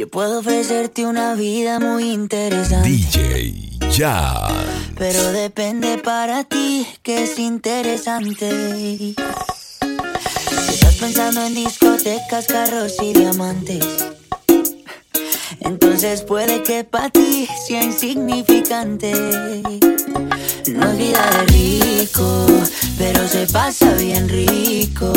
Yo puedo ofrecerte una vida muy interesante. DJ Jan. Pero depende para ti que es interesante. Si estás pensando en discotecas, carros y diamantes. Entonces puede que para ti sea insignificante. No es vida de rico, pero se pasa bien rico.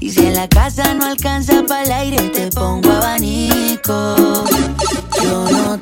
Y si en la casa no alcanza para el aire, te pongo abanico. Yo no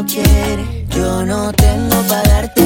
Diosito quiere. Yo no tengo para darte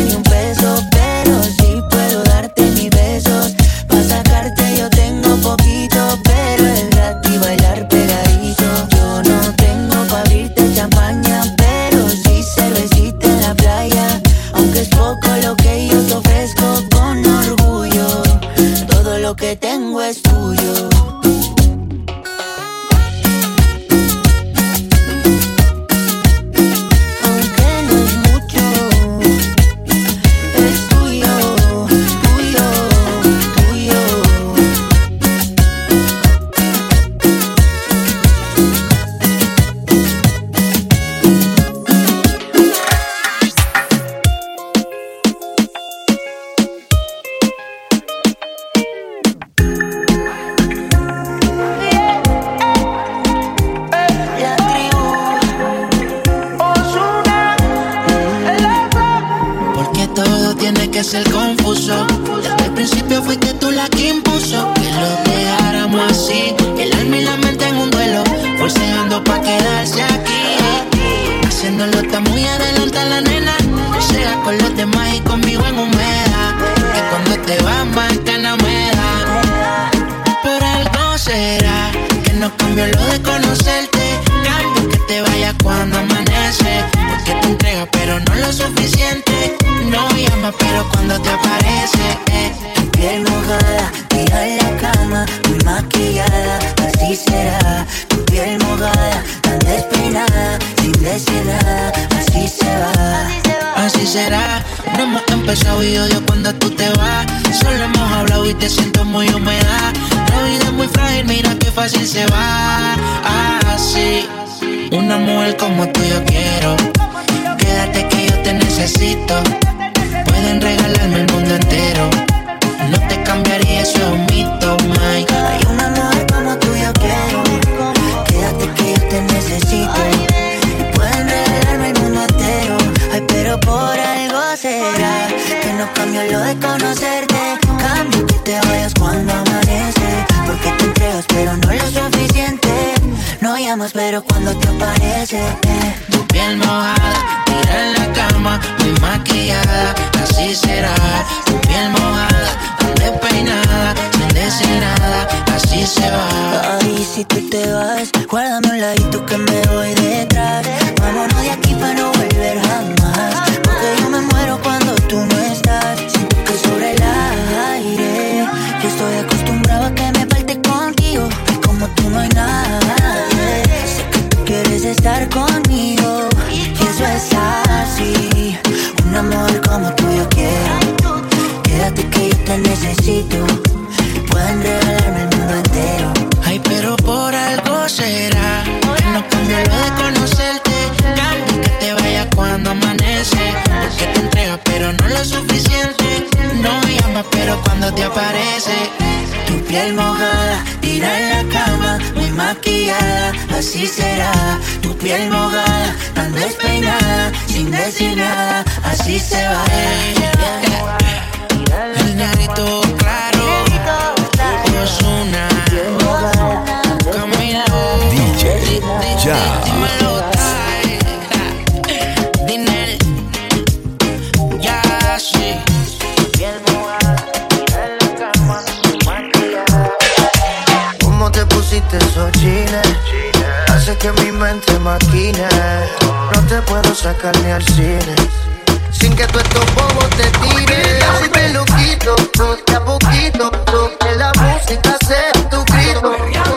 muy maquillada, así será. Tu piel mojada, tan despeinada, sin decir nada, así se va. Así será, no hemos empezado y odio cuando tú te vas. Solo hemos hablado y te siento muy húmeda. La vida es muy frágil, mira qué fácil se va. Así, una mujer como tú yo quiero. Quédate que yo te necesito. Pueden regalarme el mundo entero. No te cambiaría, eso es mito, Mike. Hay una mujer como tú yo quiero, quédate que yo te necesito. Y pueden regalarme el mundo entero, ay pero por algo será que no cambio lo de conocerte. Cambio que te vayas cuando amanece, porque te entregas pero no lo suficiente. No llamas pero cuando te aparece. Tu piel mojada, tira en la cama, muy maquillada, así será. Tu piel mojada, despeinada, sin decir nada, así se va. Ay, si tú te vas, guárdame un ladito que me voy piel mojada, tira en la cama, muy maquillada, así será. Tu piel mojada, tan despeinada, sin decir nada, así se va. El todo claro, Osuna, Camilo, DJ, ya. Eh. Dinel. que mi mente maquine. No te puedo sacar ni al cine. Sin que tú estos bobos te tiren. Así me lo quito, a poquito. Que la música sea tu grito.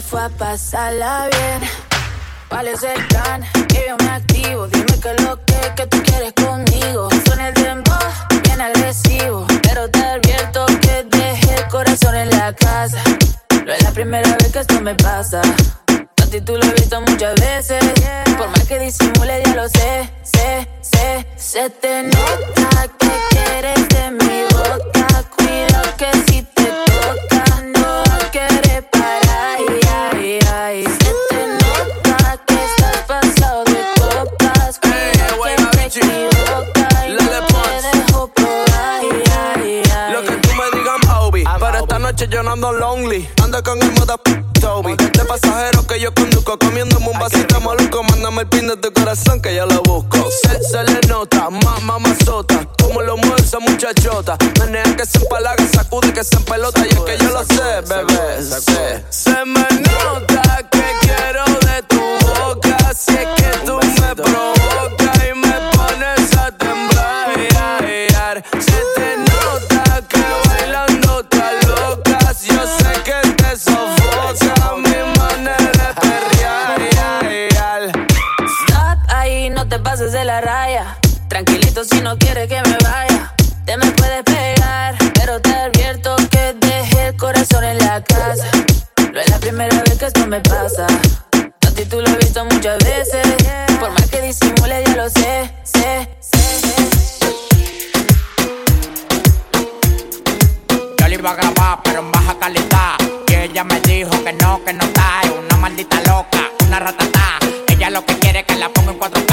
Fue a pasarla bien. ¿Cuál es el? Que yo me activo. Dime que lo que, que tú quieres conmigo. Suena el dembow, bien agresivo. Pero te advierto que dejé el corazón en la casa. No es la primera vez que esto me pasa. A tú lo he visto muchas veces. Por más que disimule, ya lo sé, sé, sé. Se te nota que quieres de mi boca. Cuidado que si te toca, no quieres ando con el moda Toby. De pasajero que yo conduzco. Comiéndome un vasito maluco. Mándame el pin de tu corazón que yo lo busco. Se, le nota, más mamazota. Como lo mueve esa muchachota. Menea que se empalaga, sacude que se empelota. Y es que yo lo sé, bebé. Se me nota te pases de la raya. Tranquilito si no quieres que me vaya. Te me puedes pegar, pero te advierto que dejé el corazón en la casa. No es la primera vez que esto me pasa. A tú lo he visto muchas veces. Por más que disimule, ya lo sé, sé, sé. Yo le iba a grabar, pero en baja calidad. Y ella me dijo que no, que no está. Es una maldita loca, una ratata. Ella lo que quiere es que la ponga en 4K,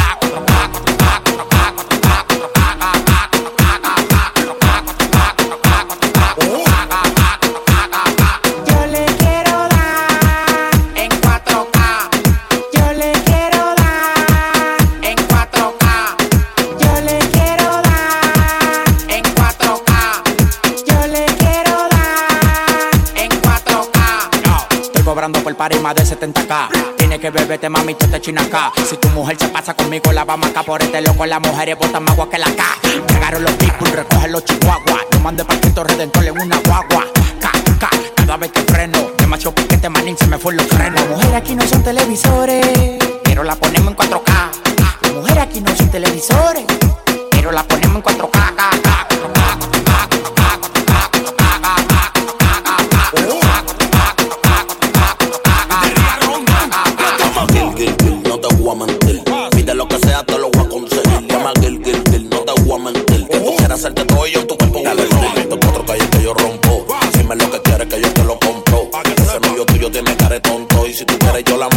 que beberte, mami, tú te china acá. Si tu mujer se pasa conmigo, la vamos acá por este loco. Las mujeres botan más agua que la K. Llegaron los people, recogen los chihuahuas. Yo la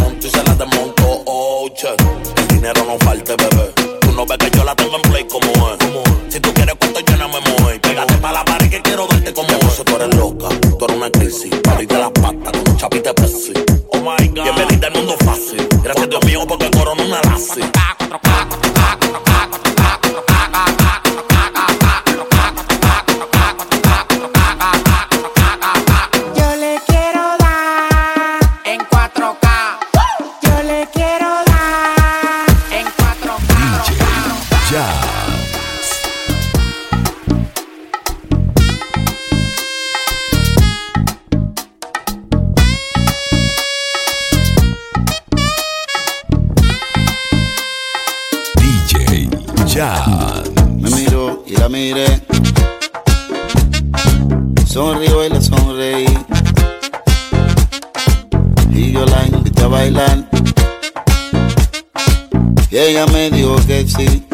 Y ella me dijo que sí.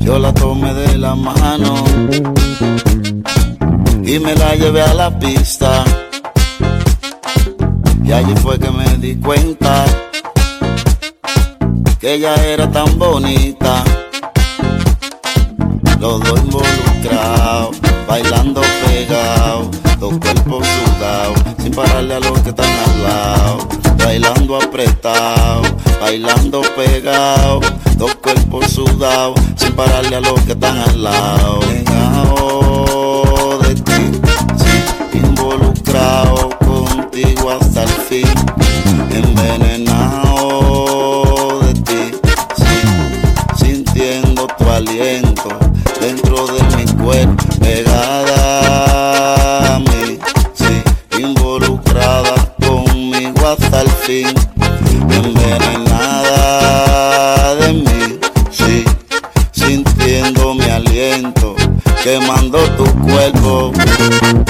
Yo la tomé de la mano y me la llevé a la pista. Y allí fue que me di cuenta que ella era tan bonita. Los dos involucrados, bailando pegados, dos cuerpos sudados, sin pararle a los que están al lado. Bailando apretado, bailando pegado, dos cuerpos sudados, sin pararle a los que están al lado. Pegado de ti, sí, involucrado contigo hasta el fin, envenenado quemando tu cuerpo.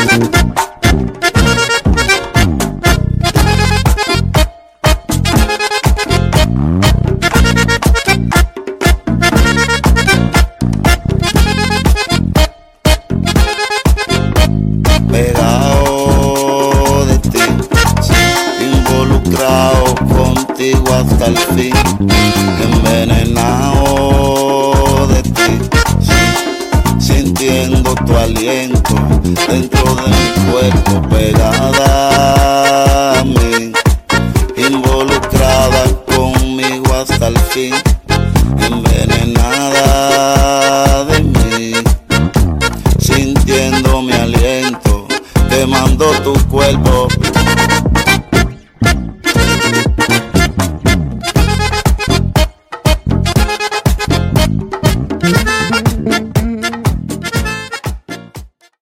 Tu aliento dentro de mi cuerpo, pegada a mí, involucrada conmigo hasta el fin,